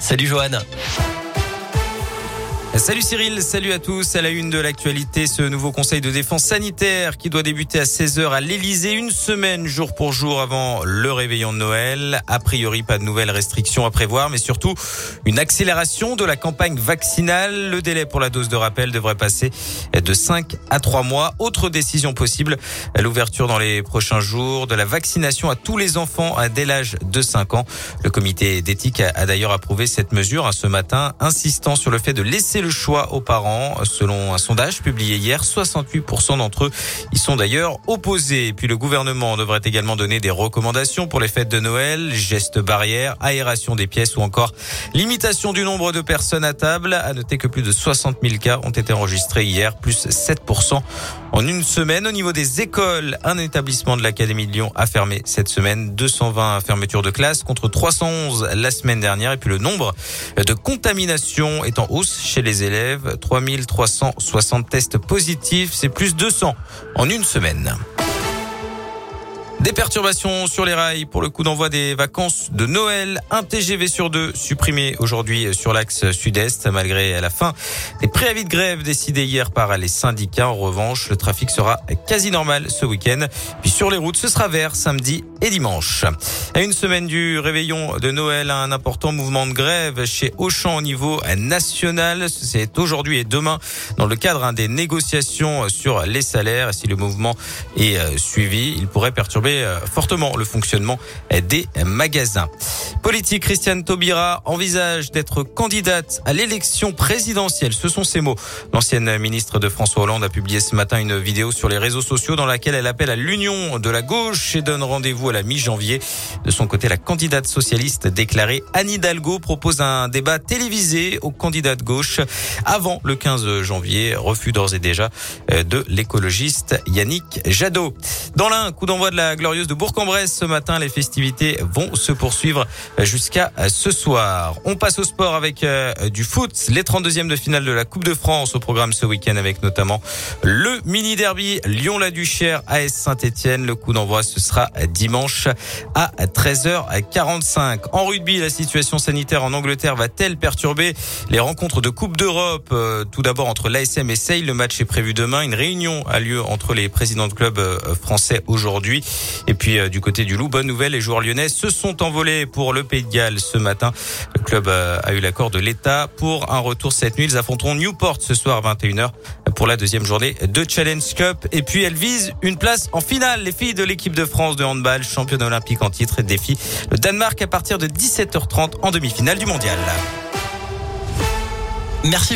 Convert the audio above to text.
Salut Johan. Salut Cyril, salut à tous. À la une de l'actualité, ce nouveau conseil de défense sanitaire qui doit débuter à 16h à l'Elysée, une semaine jour pour jour avant le réveillon de Noël. A priori, pas de nouvelles restrictions à prévoir, mais surtout une accélération de la campagne vaccinale. Le délai pour la dose de rappel devrait passer de 5 à 3 mois. Autre décision possible, l'ouverture dans les prochains jours de la vaccination à tous les enfants dès l'âge de 5 ans. Le comité d'éthique a d'ailleurs approuvé cette mesure ce matin, insistant sur le fait de laisser le choix aux parents. Selon un sondage publié hier, 68% d'entre eux y sont d'ailleurs opposés. puis le gouvernement devrait également donner des recommandations pour les fêtes de Noël, gestes barrières, aération des pièces ou encore limitation du nombre de personnes à table. À noter que plus de 60 000 cas ont été enregistrés hier, plus 7% en une semaine. Au niveau des écoles, un établissement de l'Académie de Lyon a fermé cette semaine 220 fermetures de classe contre 311 la semaine dernière. Et puis le nombre de contaminations est en hausse chez les élèves. 3360 tests positifs, c'est plus 200 en une semaine. Des perturbations sur les rails pour le coup d'envoi des vacances de Noël. Un TGV sur deux supprimé aujourd'hui sur l'axe sud-est malgré la fin des préavis de grève décidés hier par les syndicats. En revanche, le trafic sera quasi normal ce week-end. Puis sur les routes, ce sera vert samedi et dimanche. À une semaine du réveillon de Noël, un important mouvement de grève chez Auchan au niveau national. C'est aujourd'hui et demain dans le cadre hein, des négociations sur les salaires. Si le mouvement est euh, suivi, il pourrait perturber euh, fortement le fonctionnement des magasins. Politique, Christiane Taubira envisage d'être candidate à l'élection présidentielle. Ce sont ses mots. L'ancienne ministre de François Hollande a publié ce matin une vidéo sur les réseaux sociaux dans laquelle elle appelle à l'union de la gauche et donne rendez-vous à la mi-janvier. De son côté, la candidate socialiste déclarée Anne Hidalgo propose un débat télévisé aux candidats de gauche avant le 15 janvier. Refus d'ores et déjà euh, de l'écologiste Yannick Jadot. Dans l'un, coup d'envoi de la glorieuse de Bourg-en-Bresse ce matin. Les festivités vont se poursuivre jusqu'à ce soir. On passe au sport avec euh, du foot. Les 32e de finale de la Coupe de France au programme ce week-end avec notamment le mini derby Lyon-la-Duchère AS Saint-Etienne. Le coup d'envoi ce sera dimanche à 13h45. En rugby, la situation sanitaire en Angleterre va-t-elle perturber les rencontres de Coupe d'Europe? Euh, Tout d'abord entre l'ASM et Sale. Le match est prévu demain. Une réunion a lieu entre les présidents de clubs euh, français aujourd'hui. Et puis euh, du côté du Loup, bonne nouvelle, les joueurs lyonnais se sont envolés pour le Pays de Galles ce matin. Le club euh, a eu l'accord de l'État pour un retour cette nuit. Ils affronteront Newport ce soir à 21h pour la deuxième journée de Challenge Cup. Et puis elles visent une place en finale. Les filles de l'équipe de France de handball, championne olympique en titre, défient le Danemark à partir de 17h30 en demi-finale du mondial. Merci.